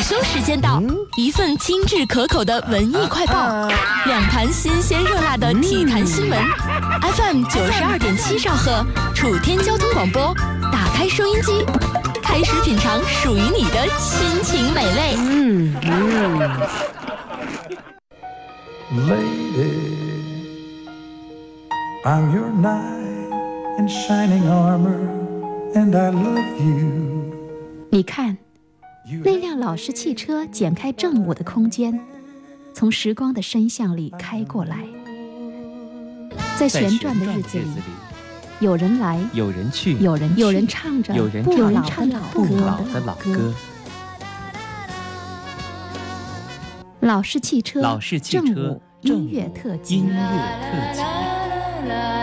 休时间到，一份精致可口的文艺快报，两盘新鲜热辣的体坛新闻。FM 九十二点七兆赫，楚天交通广播，打开收音机，开始品尝属于你的亲情美味。嗯嗯。Lady, I'm your knight in shining armor, and I love you. 你看。那辆老式汽车剪开正午的空间，从时光的深巷里开过来。在旋转的日子里，有人来，有人去，有人有人唱着不老的老歌。老式汽车，老式汽车，音乐特辑，音乐特辑。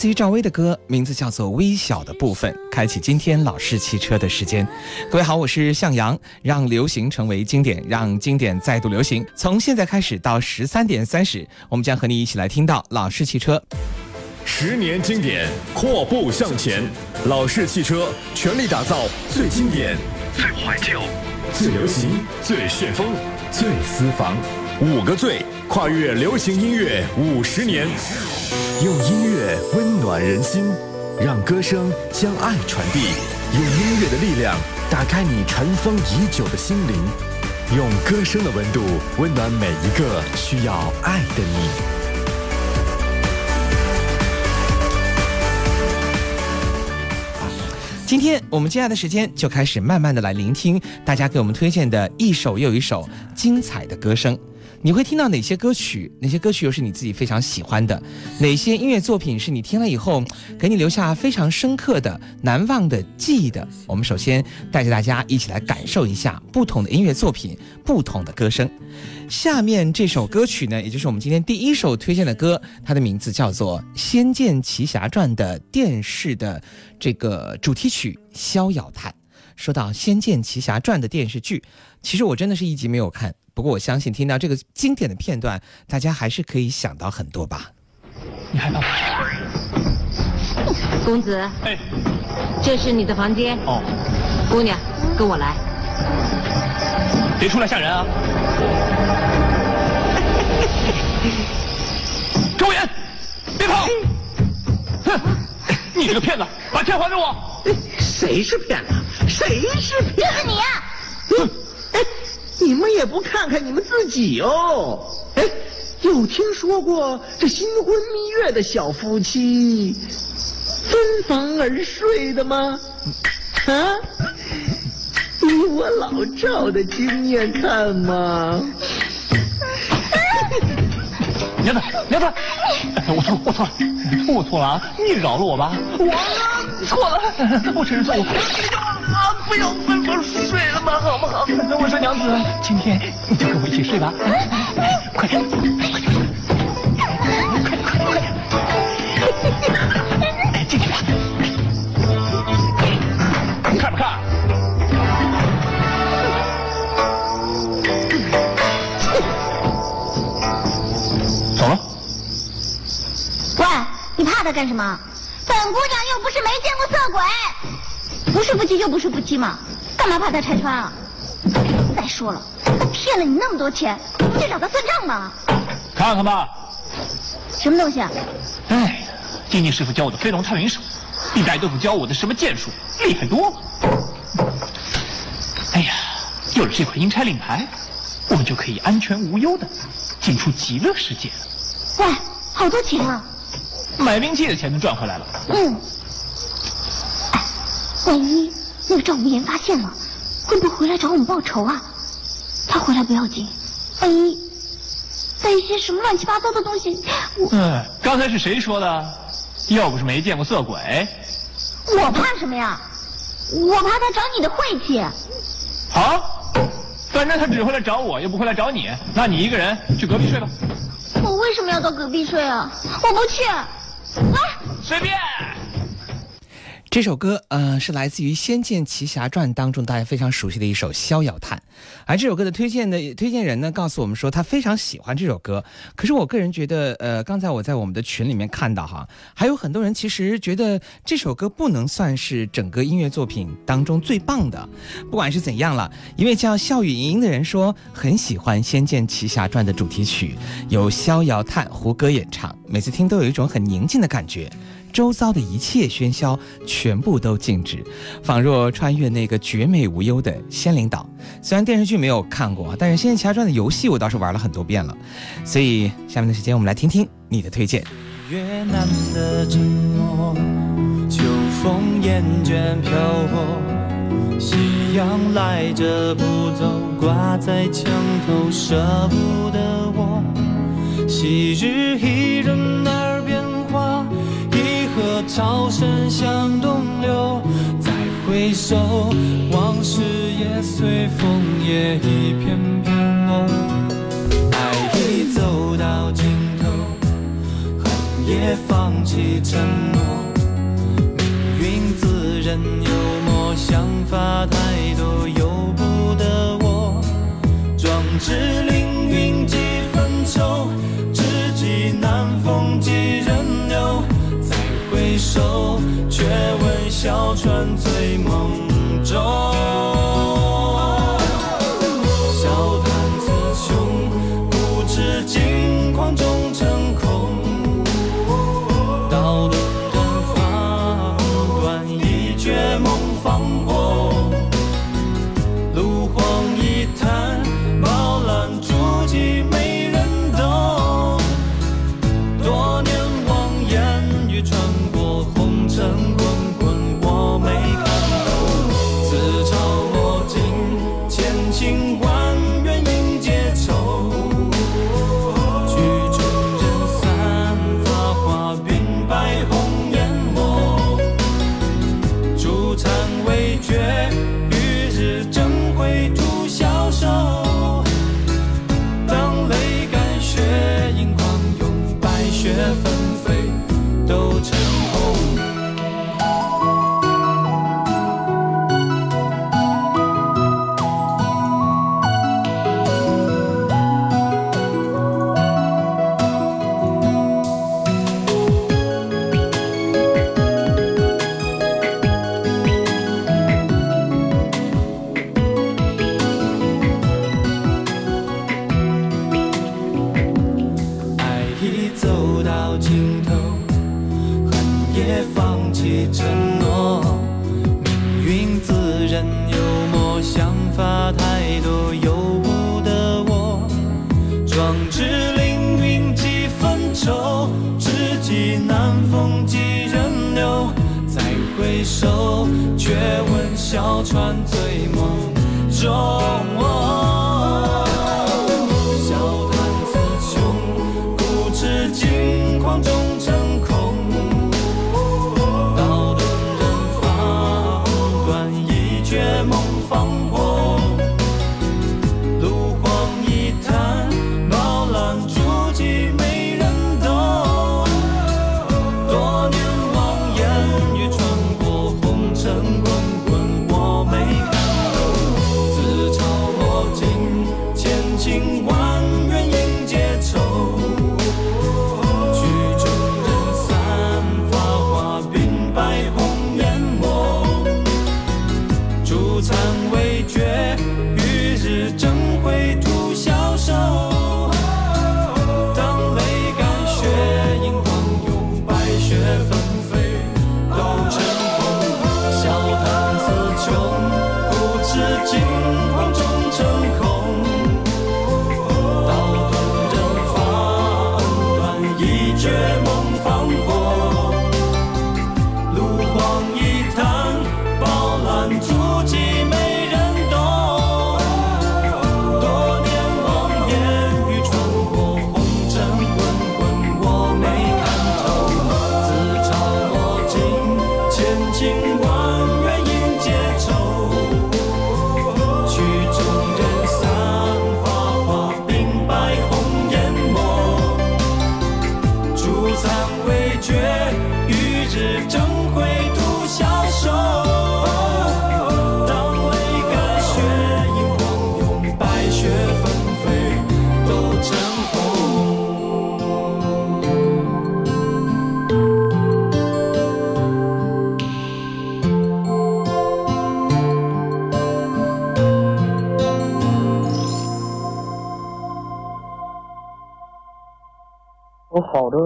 至于赵薇的歌，名字叫做《微小的部分》，开启今天老式汽车的时间。各位好，我是向阳，让流行成为经典，让经典再度流行。从现在开始到十三点三十，我们将和你一起来听到老式汽车十年经典，阔步向前。老式汽车全力打造最经典、最怀旧、最流行、最旋风、最私房。五个最，跨越流行音乐五十年。用音乐温暖人心，让歌声将爱传递。用音乐的力量打开你尘封已久的心灵，用歌声的温度温暖每一个需要爱的你。今天我们接下来的时间就开始慢慢的来聆听大家给我们推荐的一首又一首精彩的歌声。你会听到哪些歌曲？哪些歌曲又是你自己非常喜欢的？哪些音乐作品是你听了以后给你留下非常深刻的、难忘的记忆的？我们首先带着大家一起来感受一下不同的音乐作品、不同的歌声。下面这首歌曲呢，也就是我们今天第一首推荐的歌，它的名字叫做《仙剑奇侠传》的电视的这个主题曲《逍遥叹》。说到《仙剑奇侠传》的电视剧，其实我真的是一集没有看。不过我相信听到这个经典的片段，大家还是可以想到很多吧。你害怕吗？公子，哎，这是你的房间。哦，姑娘，跟我来。别出来吓人啊！周岩，别跑！哼，你这个骗子，把钱还给我！谁是骗子？谁是骗？就是你呀！哼。你们也不看看你们自己哦！哎，有听说过这新婚蜜月的小夫妻分房而睡的吗？啊？以我老赵的经验看嘛。娘子，娘子，我错，我错了，我错了啊！你饶了我吧！我错了，我承认错误。啊！不要分房睡了嘛，好不好？那我说娘子，今天你就跟我一起睡吧。快点，快点，快点，快点，快点！进去吧。看不看？走了。喂，你怕他干什么？本姑娘又不是没见过色鬼。不是夫妻就不是夫妻嘛，干嘛怕他拆穿啊？再说了，他骗了你那么多钱，你去找他算账吗。看看吧。什么东西啊？哎静静师傅教我的飞龙探云手，比白豆腐教我的什么剑术厉害多了。哎呀，有了这块阴差令牌，我们就可以安全无忧的进出极乐世界了。喂，好多钱啊！买兵器的钱都赚回来了。嗯。万一那个赵无言发现了，会不会回来找我们报仇啊？他回来不要紧，万一带一些什么乱七八糟的东西，我……嗯，刚才是谁说的？要不是没见过色鬼，我怕什么呀？我怕他找你的晦气。好，反正他只会来找我，又不会来找你，那你一个人去隔壁睡吧。我为什么要到隔壁睡啊？我不去。啊，随便。这首歌，呃，是来自于《仙剑奇侠传》当中大家非常熟悉的一首《逍遥叹》，而这首歌的推荐的推荐人呢，告诉我们说他非常喜欢这首歌。可是我个人觉得，呃，刚才我在我们的群里面看到哈，还有很多人其实觉得这首歌不能算是整个音乐作品当中最棒的。不管是怎样了，一位叫笑语盈盈的人说很喜欢《仙剑奇侠传》的主题曲，由《逍遥叹》胡歌演唱，每次听都有一种很宁静的感觉。周遭的一切喧嚣全部都静止，仿若穿越那个绝美无忧的仙灵岛。虽然电视剧没有看过，但是《仙剑奇侠传》的游戏我倒是玩了很多遍了。所以下面的时间，我们来听听你的推荐。越南的寂寞，秋风厌倦漂泊，夕阳赖着不走，挂在墙头舍不得我。昔日伊人耳边话。潮声向东流，再回首，往事也随风也一片片落。爱已走到尽头，恨也放弃承诺。命运自认幽默，想法太多，由不得我。壮志小船醉梦中。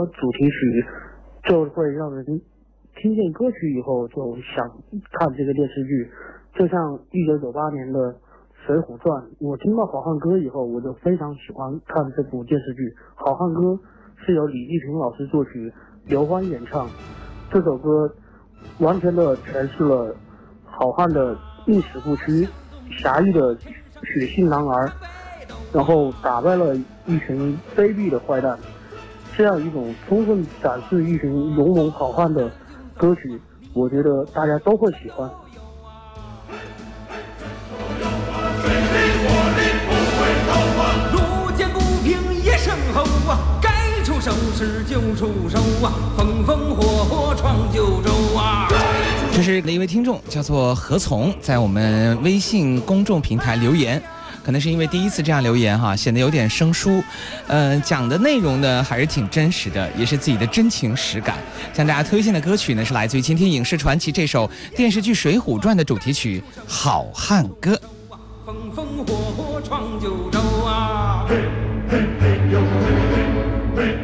主题曲就会让人听见歌曲以后就想看这个电视剧，就像一九九八年的《水浒传》，我听到《好汉歌》以后，我就非常喜欢看这部电视剧。《好汉歌》是由李继平老师作曲，刘欢演唱。这首歌完全的诠释了好汉的宁死不屈、侠义的血性男儿，然后打败了一群卑鄙的坏蛋。这样一种充分展示一群勇猛好汉的歌曲，我觉得大家都会喜欢。路见不平一声吼啊，该出手时就出手啊，风风火火闯九州啊。这是哪一位听众，叫做何从，在我们微信公众平台留言。可能是因为第一次这样留言哈，显得有点生疏，嗯，讲的内容呢还是挺真实的，也是自己的真情实感。向大家推荐的歌曲呢是来自于今天影视传奇这首电视剧《水浒传》的主题曲《好汉歌》。风风火火闯九州啊！嘿嘿嘿呦嘿嘿嘿嘿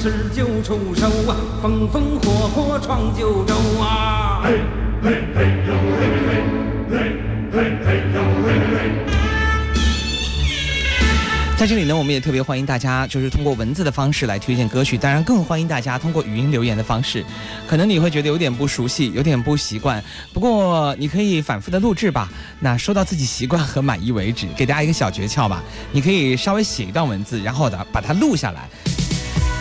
十九出手啊，风风火火闯九州啊！嘿，嘿嘿呦嘿嘿，嘿嘿嘿呦嘿嘿。在这里呢，我们也特别欢迎大家，就是通过文字的方式来推荐歌曲，当然更欢迎大家通过语音留言的方式。可能你会觉得有点不熟悉，有点不习惯，不过你可以反复的录制吧。那说到自己习惯和满意为止，给大家一个小诀窍吧，你可以稍微写一段文字，然后的把它录下来。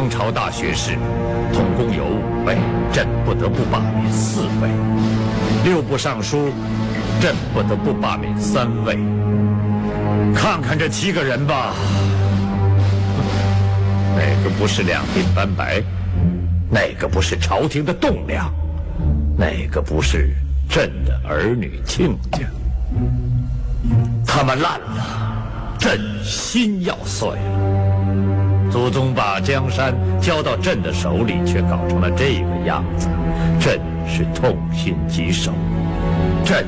当朝大学士，统共有五位，朕不得不罢免四位；六部尚书，朕不得不罢免三位。看看这七个人吧，哪个不是两鬓斑白？哪个不是朝廷的栋梁？哪个不是朕的儿女亲家？他们烂了，朕心要碎了。祖宗把江山交到朕的手里，却搞成了这个样子，朕是痛心疾首。朕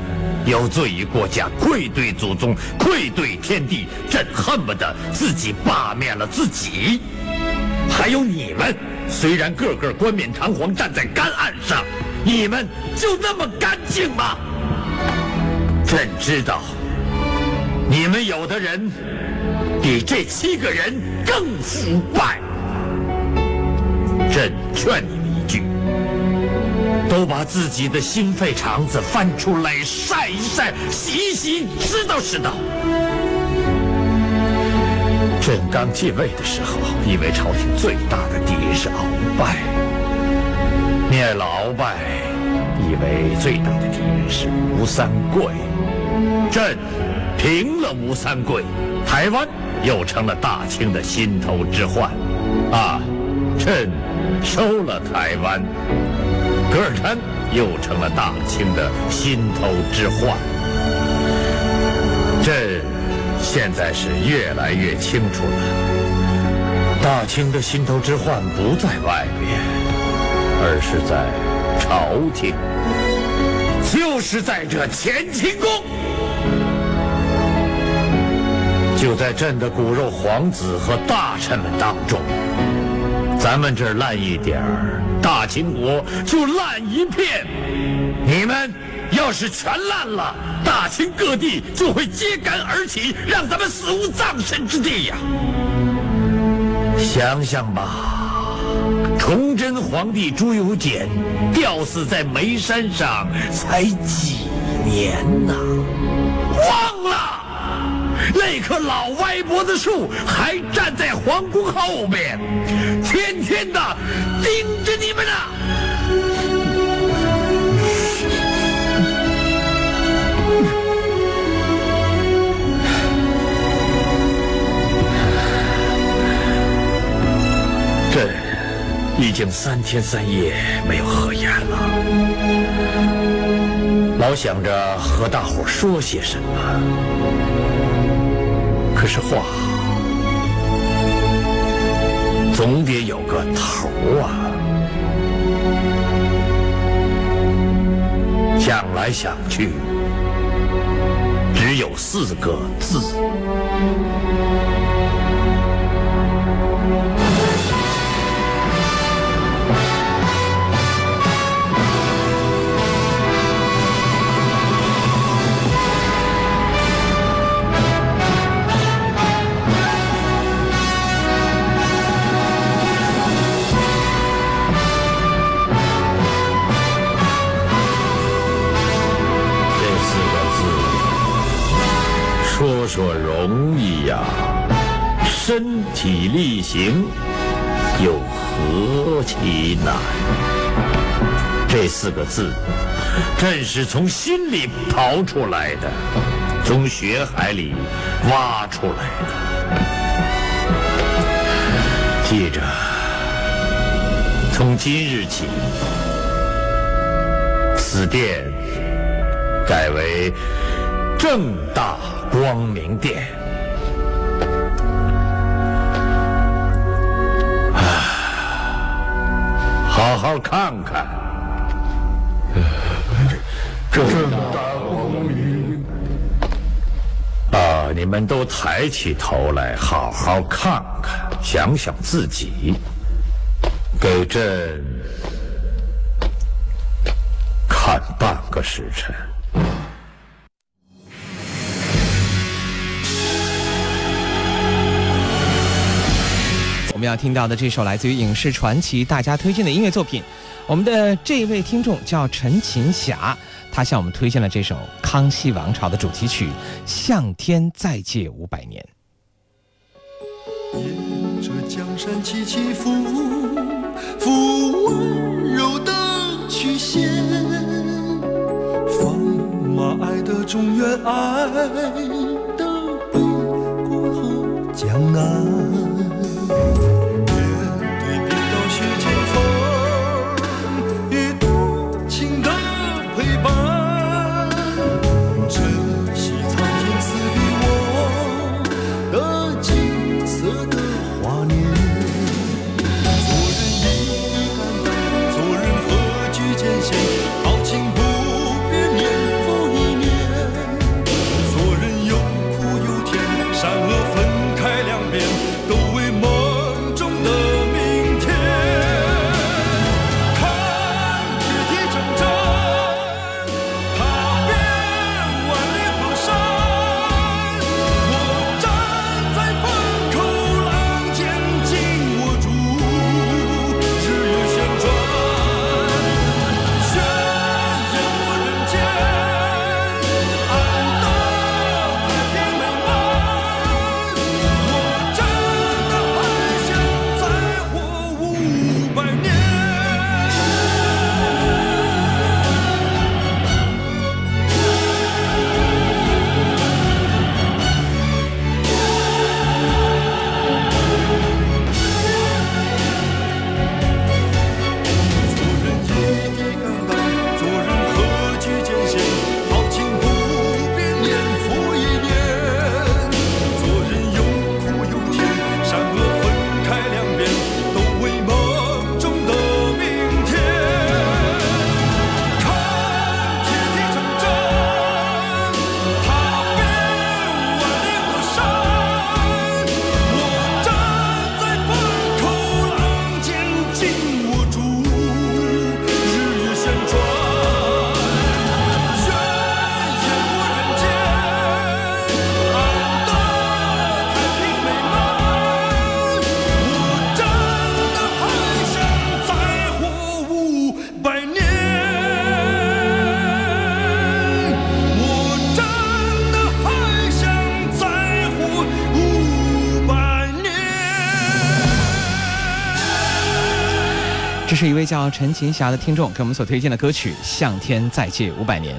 有罪于国家，愧对祖宗，愧对天地。朕恨不得自己罢免了自己。还有你们，虽然个个冠冕堂皇站在干岸上，你们就那么干净吗？朕知道，你们有的人。比这七个人更腐败。朕劝你们一句：都把自己的心肺肠子翻出来晒一晒、洗一洗，知道知道。朕刚继位的时候，以为朝廷最大的敌人是鳌拜，灭了鳌拜，以为最大的敌人是吴三桂。朕平了吴三桂，台湾。又成了大清的心头之患，啊！朕收了台湾，噶尔丹又成了大清的心头之患。朕现在是越来越清楚了，大清的心头之患不在外面，而是在朝廷，就是在这乾清宫。就在朕的骨肉皇子和大臣们当中，咱们这儿烂一点儿，大清国就烂一片。你们要是全烂了，大清各地就会揭竿而起，让咱们死无葬身之地呀！想想吧，崇祯皇帝朱由检吊死在煤山上才几年呐，忘了。那棵老歪脖子树还站在皇宫后面，天天的盯着你们呢。朕已经三天三夜没有合眼了，老想着和大伙说些什么。可是话总得有个头啊！想来想去，只有四个字。说说容易呀，身体力行又何其难？这四个字，正是从心里刨出来的，从血海里挖出来的。记着，从今日起，此殿改为正大光明殿。啊，好好看看，正大光明。啊，你们都抬起头来，好好看看。想想自己，给朕看半个时辰。要听到的这首来自于影视传奇大家推荐的音乐作品，我们的这位听众叫陈琴霞，他向我们推荐了这首《康熙王朝》的主题曲《向天再借五百年》。沿着江山起起伏伏，温柔的曲线，放马爱的中原，爱的北国和江南。叫陈琴霞的听众给我们所推荐的歌曲《向天再借五百年》，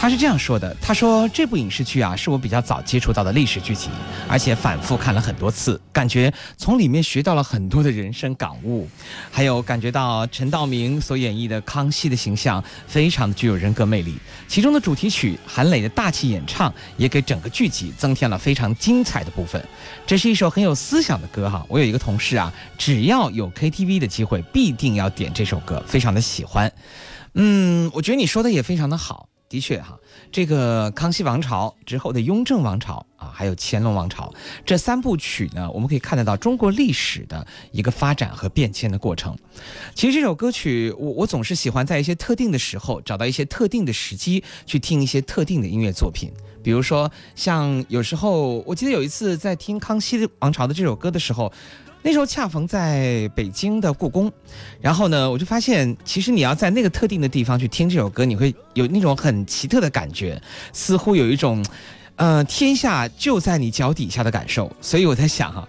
他是这样说的：“他说这部影视剧啊，是我比较早接触到的历史剧集，而且反复看了很多次，感觉从里面学到了很多的人生感悟，还有感觉到陈道明所演绎的康熙的形象非常的具有人格魅力。其中的主题曲韩磊的大气演唱，也给整个剧集增添了非常精彩的部分。这是一首很有思想的歌哈。我有一个同事啊，只要有 KTV 的机会，必定要。”点这首歌非常的喜欢，嗯，我觉得你说的也非常的好，的确哈，这个康熙王朝之后的雍正王朝啊，还有乾隆王朝这三部曲呢，我们可以看得到中国历史的一个发展和变迁的过程。其实这首歌曲，我我总是喜欢在一些特定的时候，找到一些特定的时机去听一些特定的音乐作品，比如说像有时候，我记得有一次在听康熙王朝的这首歌的时候。那时候恰逢在北京的故宫，然后呢，我就发现，其实你要在那个特定的地方去听这首歌，你会有那种很奇特的感觉，似乎有一种，呃，天下就在你脚底下的感受。所以我在想哈，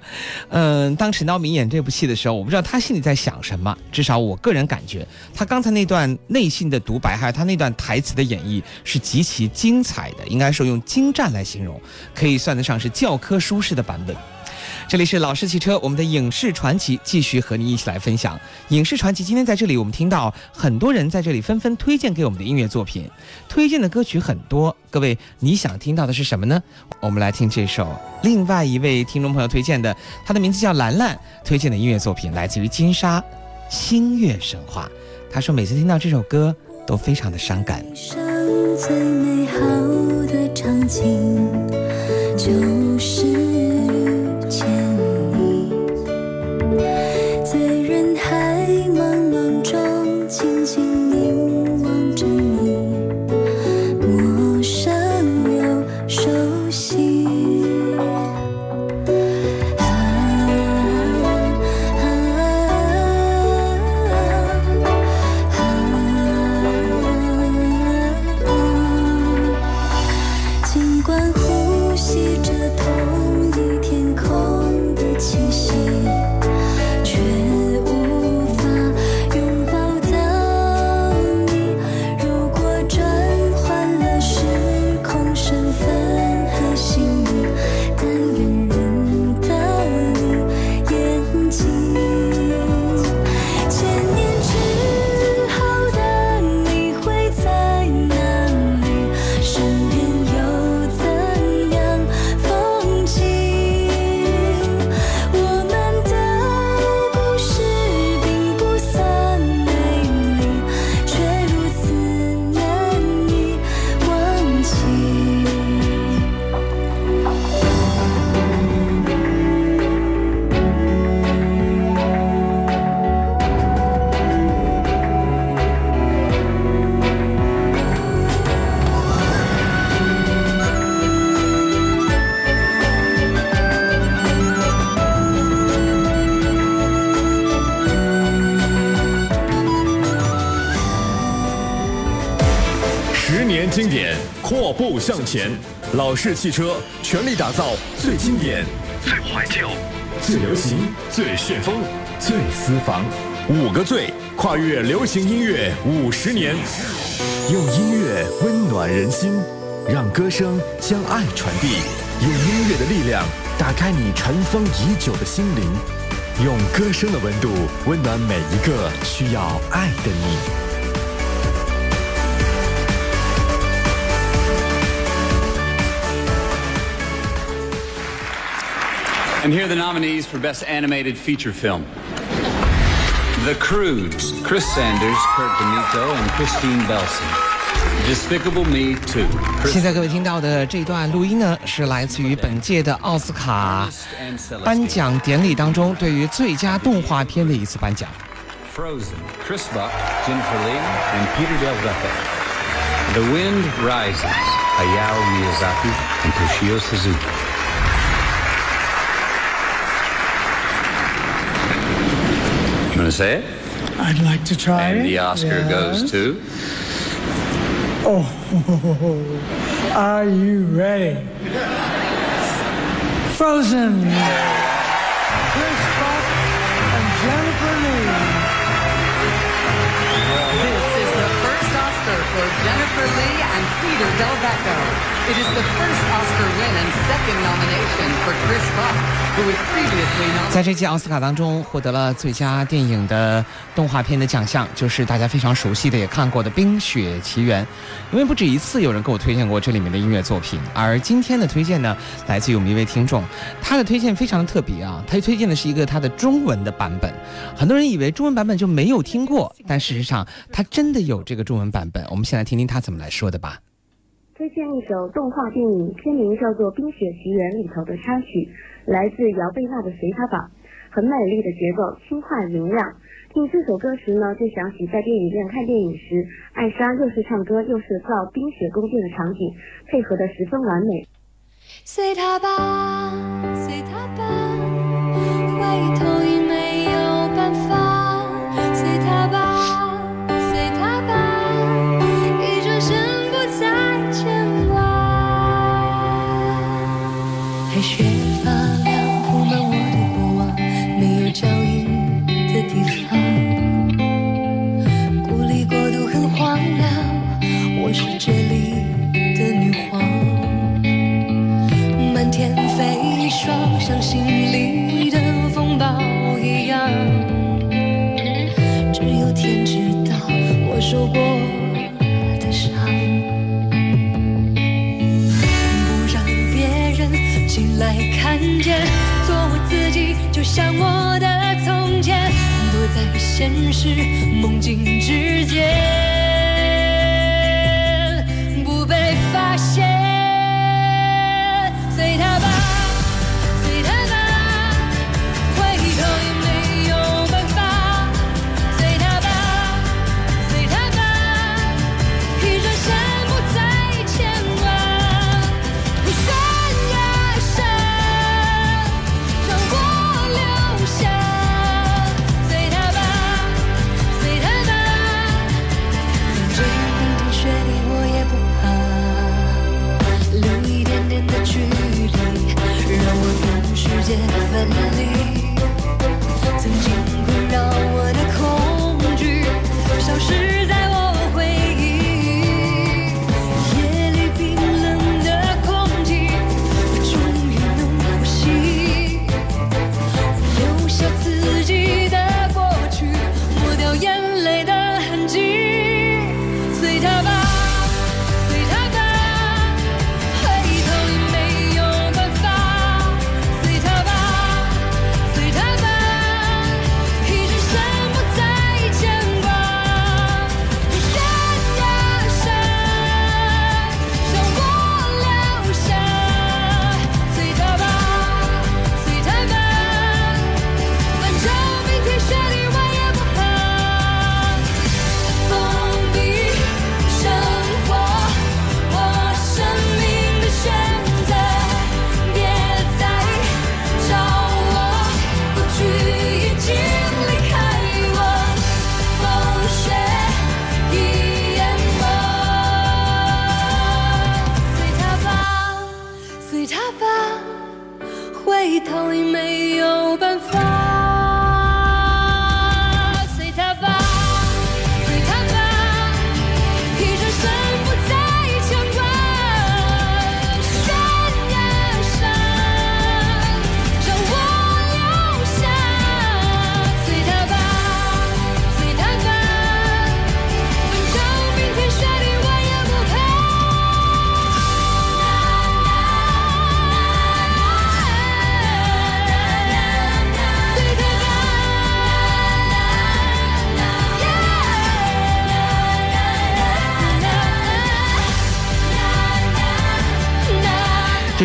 嗯，当陈道明演这部戏的时候，我不知道他心里在想什么。至少我个人感觉，他刚才那段内心的独白，还有他那段台词的演绎，是极其精彩的，应该说用精湛来形容，可以算得上是教科书式的版本。这里是老式汽车，我们的影视传奇继续和你一起来分享影视传奇。今天在这里，我们听到很多人在这里纷纷推荐给我们的音乐作品，推荐的歌曲很多。各位，你想听到的是什么呢？我们来听这首另外一位听众朋友推荐的，他的名字叫兰兰，推荐的音乐作品来自于金沙《星月神话》。他说每次听到这首歌都非常的伤感。最美好的场景就是。前，老式汽车全力打造最经典、最怀旧、最流行、最旋风、最私房。五个最，跨越流行音乐五十年，用音乐温暖人心，让歌声将爱传递。用音乐的力量打开你尘封已久的心灵，用歌声的温度温暖每一个需要爱的你。And here are the nominees for Best Animated Feature Film. The Cruise, Chris Sanders, Kurt Benito, and Christine Belson. Despicable Me 2. 现在各位听到的这段录音呢，是来自于本届的奥斯卡颁奖典礼当中对于最佳动画片的一次颁奖。Frozen, Chris Buck, Jennifer Lee, and Peter Del Vecchio. The Wind Rises, Hayao Miyazaki and Toshio Suzuki. To say it? I'd like to try And the Oscar goes to? Oh, are you ready? Frozen. Chris Buck and Jennifer Lee. This is the first Oscar for Jennifer Lee and Peter Del Vecchio. It is the first Oscar win and second nomination for Chris Rock. 在这届奥斯卡当中，获得了最佳电影的动画片的奖项，就是大家非常熟悉的、也看过的《冰雪奇缘》。因为不止一次有人给我推荐过这里面的音乐作品，而今天的推荐呢，来自于我们一位听众，他的推荐非常的特别啊，他推荐的是一个他的中文的版本。很多人以为中文版本就没有听过，但事实上他真的有这个中文版本。我们先来听听他怎么来说的吧。推荐一首动画电影，片名叫做《冰雪奇缘》里头的插曲。来自姚贝娜的《随他吧》，很美丽的节奏，轻快明亮。听这首歌时呢，就想起在电影院看电影时，艾莎又是唱歌又是造冰雪宫殿的场景，配合的十分完美。随他吧，随他吧，回头已没有办法。随他吧，雪发亮铺满我的过往，没有脚印的地方，孤立过度很荒凉。我是这里的女皇，漫天飞霜像心里的风暴一样，只有天知道我受过。做我自己，就像我的从前，躲在现实梦境之间。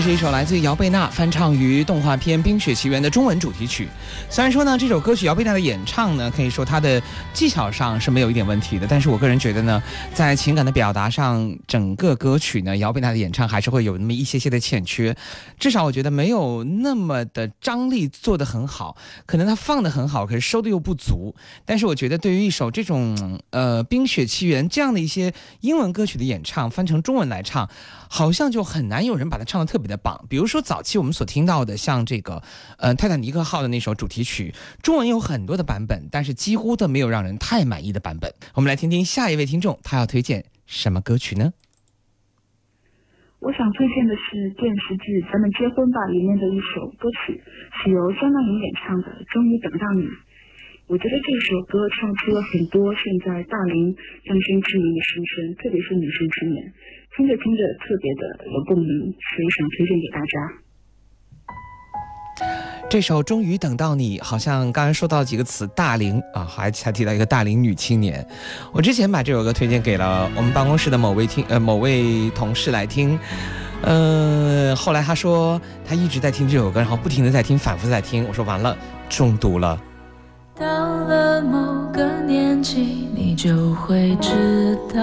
是一首来自于姚贝娜翻唱于动画片《冰雪奇缘》的中文主题曲。虽然说呢，这首歌曲姚贝娜的演唱呢，可以说她的技巧上是没有一点问题的，但是我个人觉得呢，在情感的表达上，整个歌曲呢，姚贝娜的演唱还是会有那么一些些的欠缺。至少我觉得没有那么的张力做得很好，可能她放得很好，可是收的又不足。但是我觉得对于一首这种呃《冰雪奇缘》这样的一些英文歌曲的演唱，翻成中文来唱。好像就很难有人把它唱的特别的棒。比如说早期我们所听到的，像这个，呃，泰坦尼克号的那首主题曲，中文有很多的版本，但是几乎都没有让人太满意的版本。我们来听听下一位听众，他要推荐什么歌曲呢？我想推荐的是电视剧《咱们结婚吧》里面的一首歌曲，是由张靓颖演唱的《终于等到你》。我觉得这首歌唱出了很多现在大龄单身之年的心声，特别是女生之年。听着听着特别的有共鸣，所以想推荐给大家。这首《终于等到你》，好像刚才说到几个词，大龄啊，还还提到一个大龄女青年。我之前把这首歌推荐给了我们办公室的某位听呃某位同事来听，呃，后来他说他一直在听这首歌，然后不停的在听，反复在听。我说完了，中毒了。到了某个年纪，你就会知道。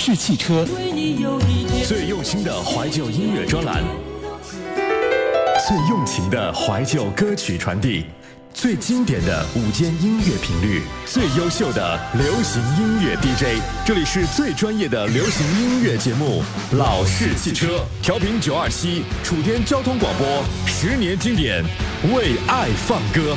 式汽车，最用心的怀旧音乐专栏，最用情的怀旧歌曲传递，最经典的午间音乐频率，最优秀的流行音乐 DJ。这里是最专业的流行音乐节目《老式汽车》，调频九二七，楚天交通广播，十年经典，为爱放歌。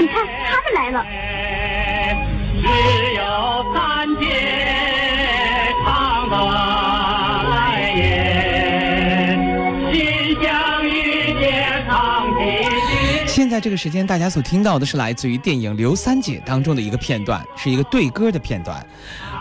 你看他们来了。只有三界唱的来也，心相遇。现在这个时间，大家所听到的是来自于电影《刘三姐》当中的一个片段，是一个对歌的片段。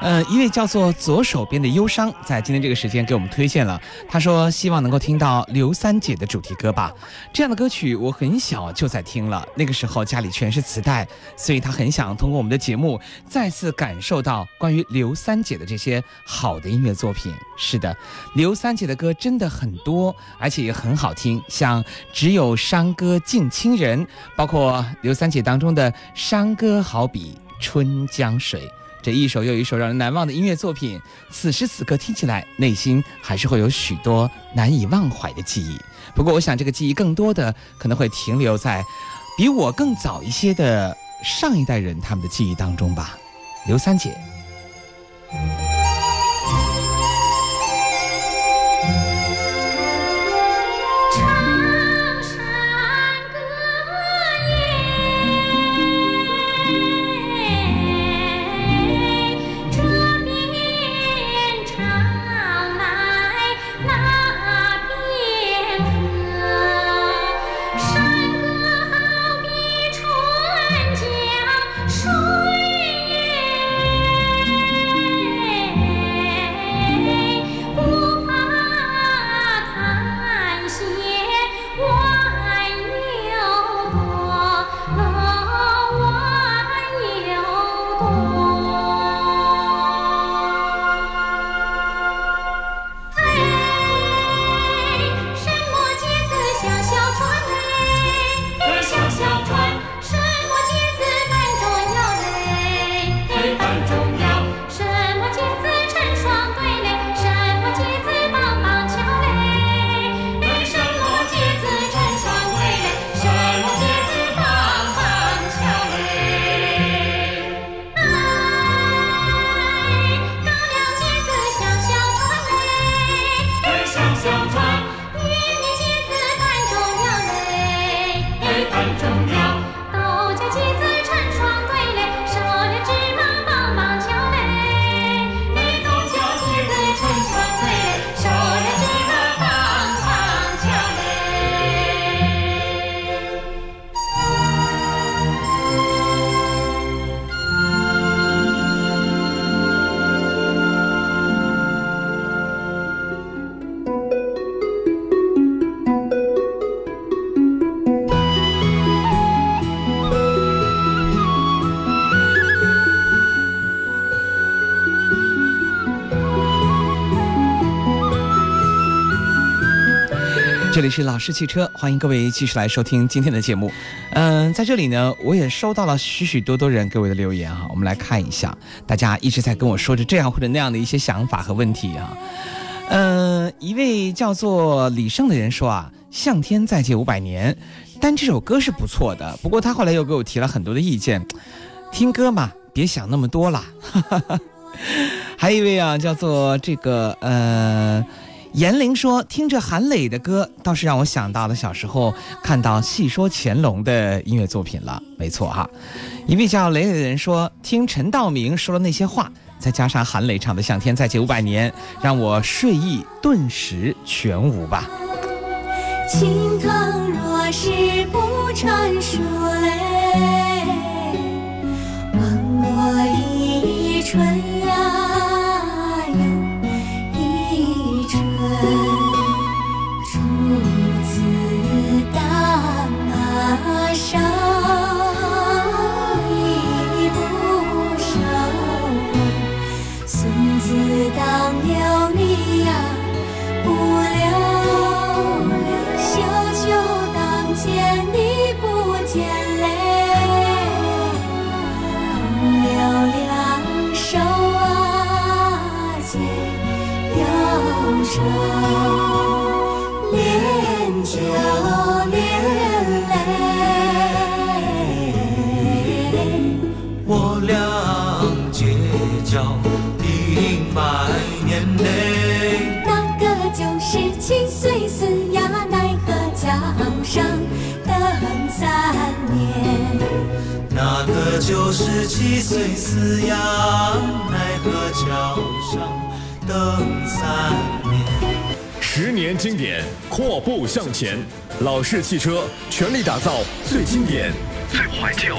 呃，一位叫做左手边的忧伤，在今天这个时间给我们推荐了，他说希望能够听到《刘三姐》的主题歌吧。这样的歌曲我很小就在听了，那个时候家里全是磁带，所以他很想通过我们的节目再次感受到关于刘三姐的这些好的音乐作品。是的，刘三姐的歌真的很多，而且也很好听，像《只有山歌敬亲人》，包括刘三姐当中的《山歌》，好比春江水。这一首又一首让人难忘的音乐作品，此时此刻听起来，内心还是会有许多难以忘怀的记忆。不过，我想这个记忆更多的可能会停留在比我更早一些的上一代人他们的记忆当中吧。刘三姐。这里是老式汽车，欢迎各位继续来收听今天的节目。嗯，在这里呢，我也收到了许许多多人给我的留言哈，我们来看一下，大家一直在跟我说着这样或者那样的一些想法和问题啊。嗯，一位叫做李胜的人说啊，《向天再借五百年》，但这首歌是不错的，不过他后来又给我提了很多的意见，听歌嘛，别想那么多啦。还有一位啊，叫做这个呃。严玲说：“听着韩磊的歌，倒是让我想到了小时候看到《戏说乾隆》的音乐作品了。没错哈，一位叫磊磊的人说：听陈道明说的那些话，再加上韩磊唱的《向天再借五百年》，让我睡意顿时全无吧。”青藤若是不成熟嘞，枉我一春。手你不收孙子当你呀不当你不见留两手啊又恋旧就是七岁饲养，奈何桥上等三年。十年经典，阔步向前。老式汽车全力打造最经典、最怀旧、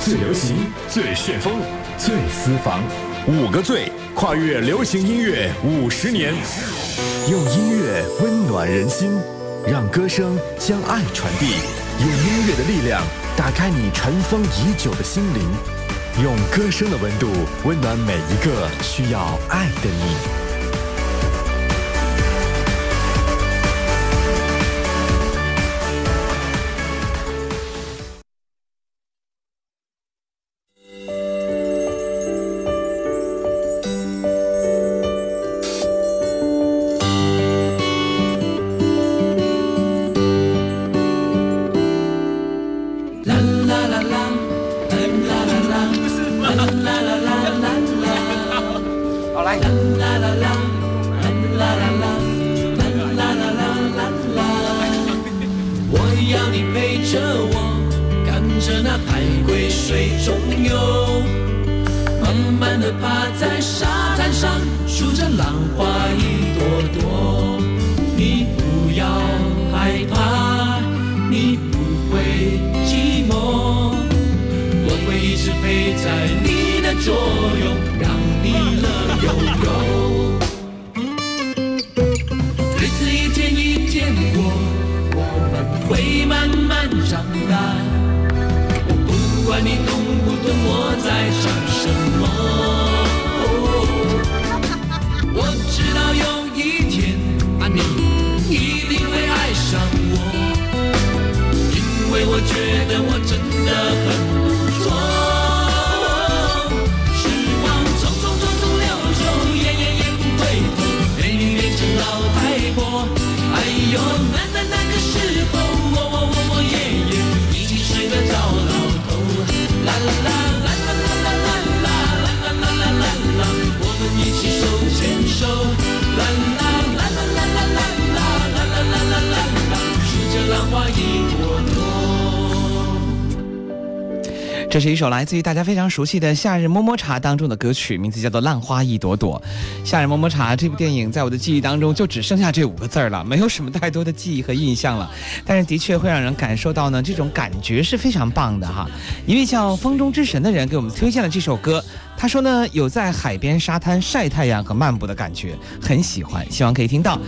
最流行、最旋风、最私房，五个最，跨越流行音乐五十年，用音乐温暖人心，让歌声将爱传递，用音乐的力量打开你尘封已久的心灵，用歌声的温度温暖每一个需要爱的你。一首来自于大家非常熟悉的《夏日么么茶》当中的歌曲，名字叫做《浪花一朵朵》。《夏日么么茶》这部电影在我的记忆当中就只剩下这五个字儿了，没有什么太多的记忆和印象了。但是的确会让人感受到呢，这种感觉是非常棒的哈。一位叫风中之神的人给我们推荐了这首歌，他说呢有在海边沙滩晒太阳和漫步的感觉，很喜欢，希望可以听到。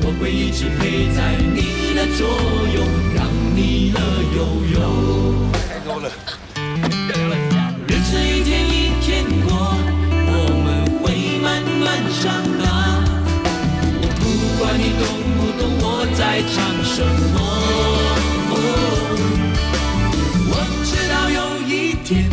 我会一直陪在你的左在唱什么，我知道有一天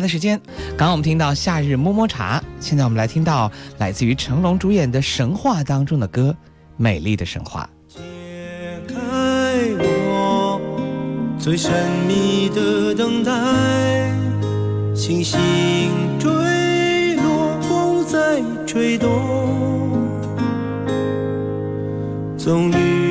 的时间，刚刚我们听到《夏日摸摸茶》，现在我们来听到来自于成龙主演的《神话》当中的歌，《美丽的神话》。解开我最神秘的等待，星星坠落，风在吹动，终于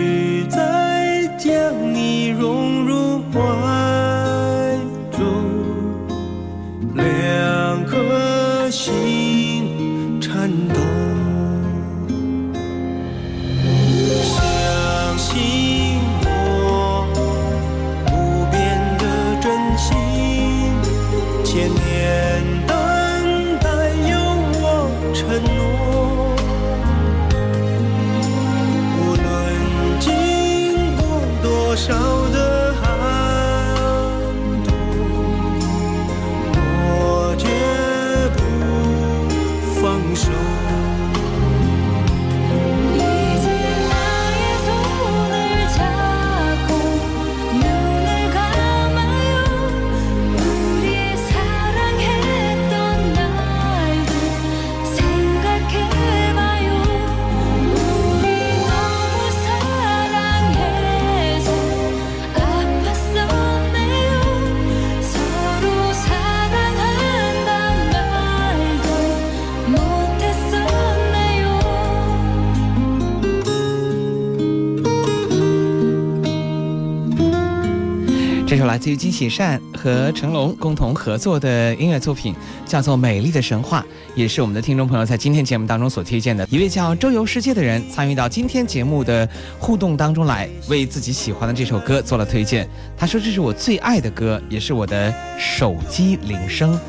来自于金喜善和成龙共同合作的音乐作品，叫做《美丽的神话》，也是我们的听众朋友在今天节目当中所推荐的。一位叫周游世界的人参与到今天节目的互动当中来，为自己喜欢的这首歌做了推荐。他说：“这是我最爱的歌，也是我的手机铃声。”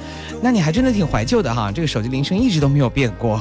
那你还真的挺怀旧的哈，这个手机铃声一直都没有变过。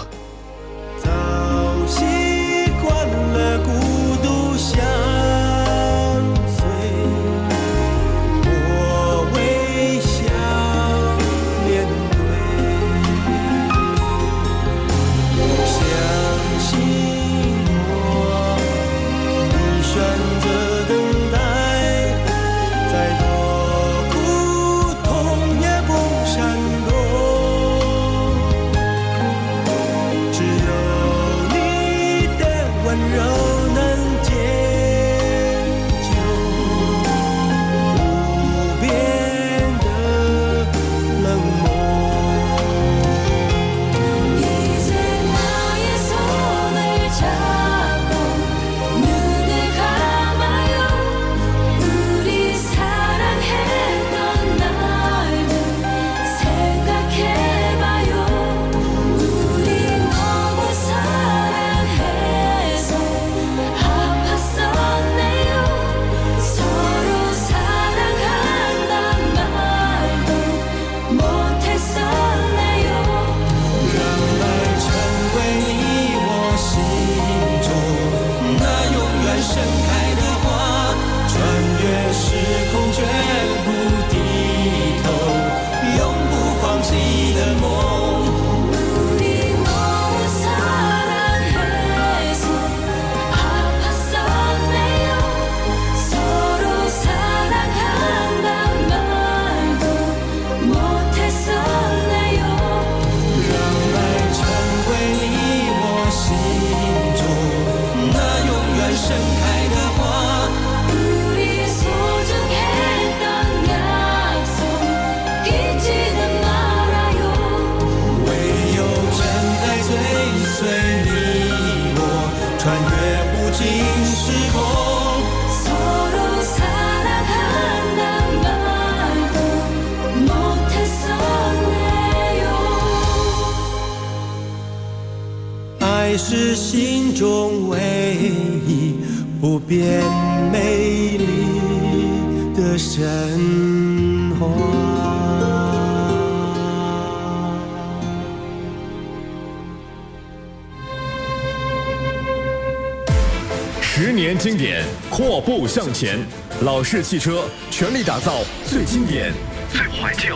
向前，老式汽车全力打造最经典、最怀旧、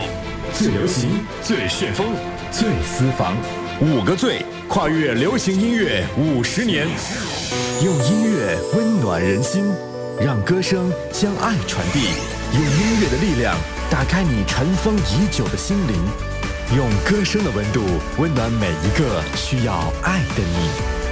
最流行、最旋风、最私房，五个最。跨越流行音乐五十年，用音乐温暖人心，让歌声将爱传递，用音乐的力量打开你尘封已久的心灵，用歌声的温度温暖每一个需要爱的你。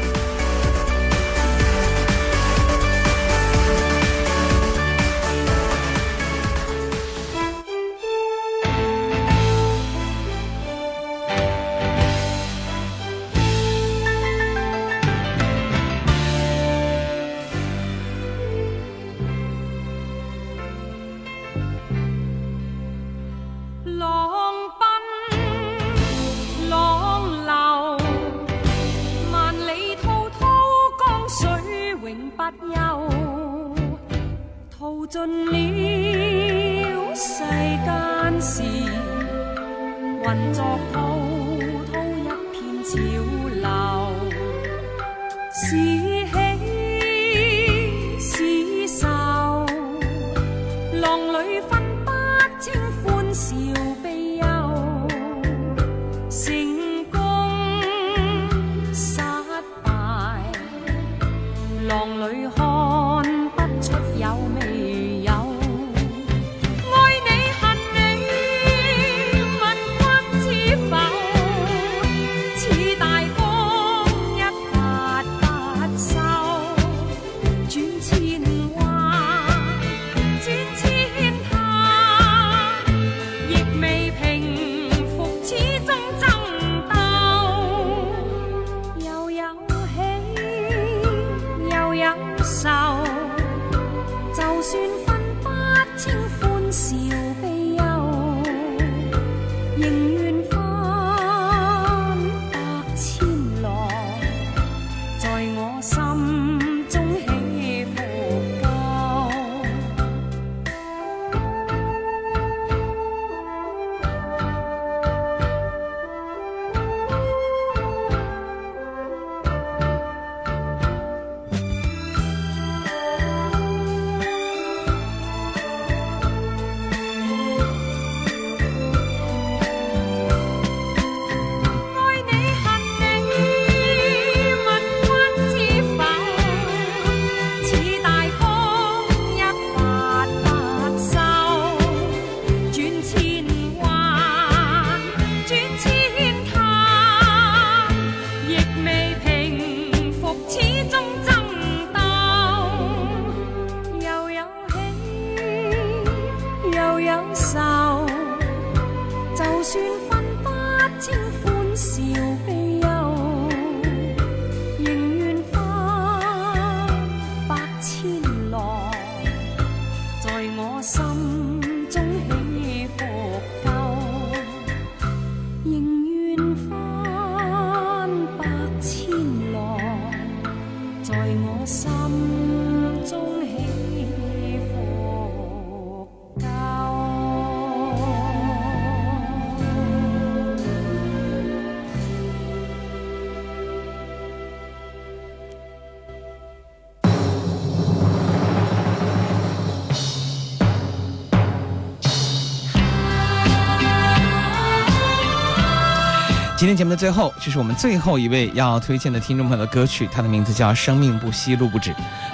今天节目的最后，这是我们最后一位要推荐的听众朋友的歌曲，他的名字叫《生命不息，路不止》。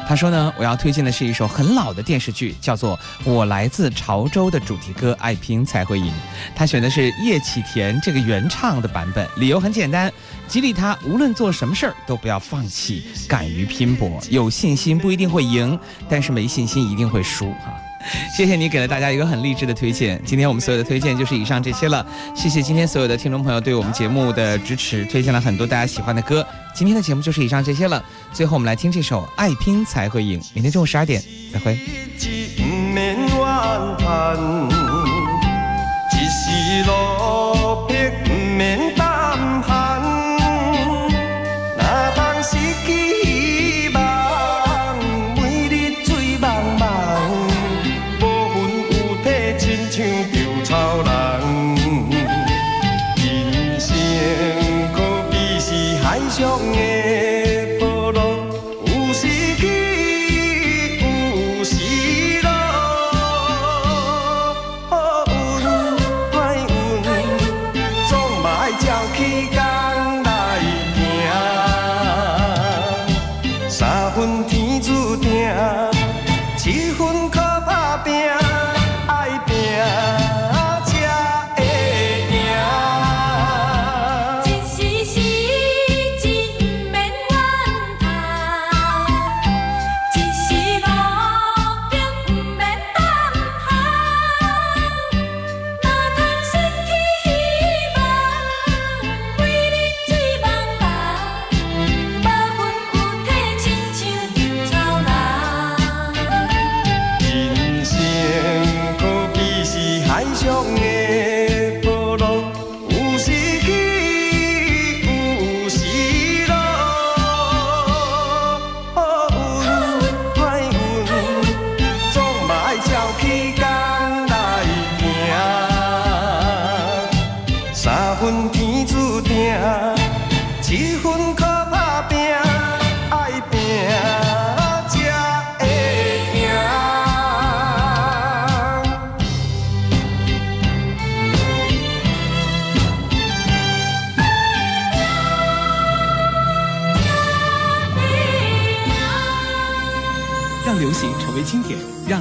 他说呢，我要推荐的是一首很老的电视剧，叫做《我来自潮州》的主题歌《爱拼才会赢》。他选的是叶启田这个原唱的版本，理由很简单，激励他无论做什么事儿都不要放弃，敢于拼搏，有信心不一定会赢，但是没信心一定会输哈。谢谢你给了大家一个很励志的推荐。今天我们所有的推荐就是以上这些了。谢谢今天所有的听众朋友对我们节目的支持，推荐了很多大家喜欢的歌。今天的节目就是以上这些了。最后我们来听这首《爱拼才会赢》。明天中午十二点再会。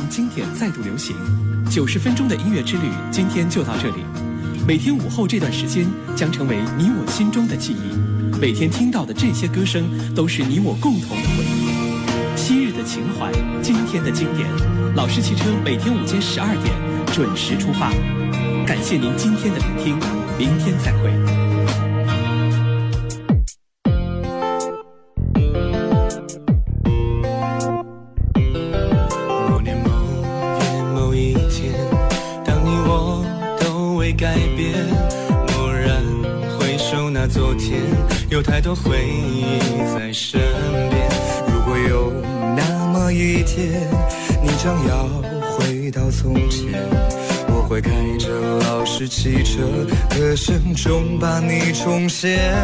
经典再度流行九十分钟的音乐之旅，今天就到这里。每天午后这段时间将成为你我心中的记忆。每天听到的这些歌声，都是你我共同的回忆。昔日的情怀，今天的经典。老式汽车每天午间十二点准时出发。感谢您今天的聆听，明天再会。声中把你重现。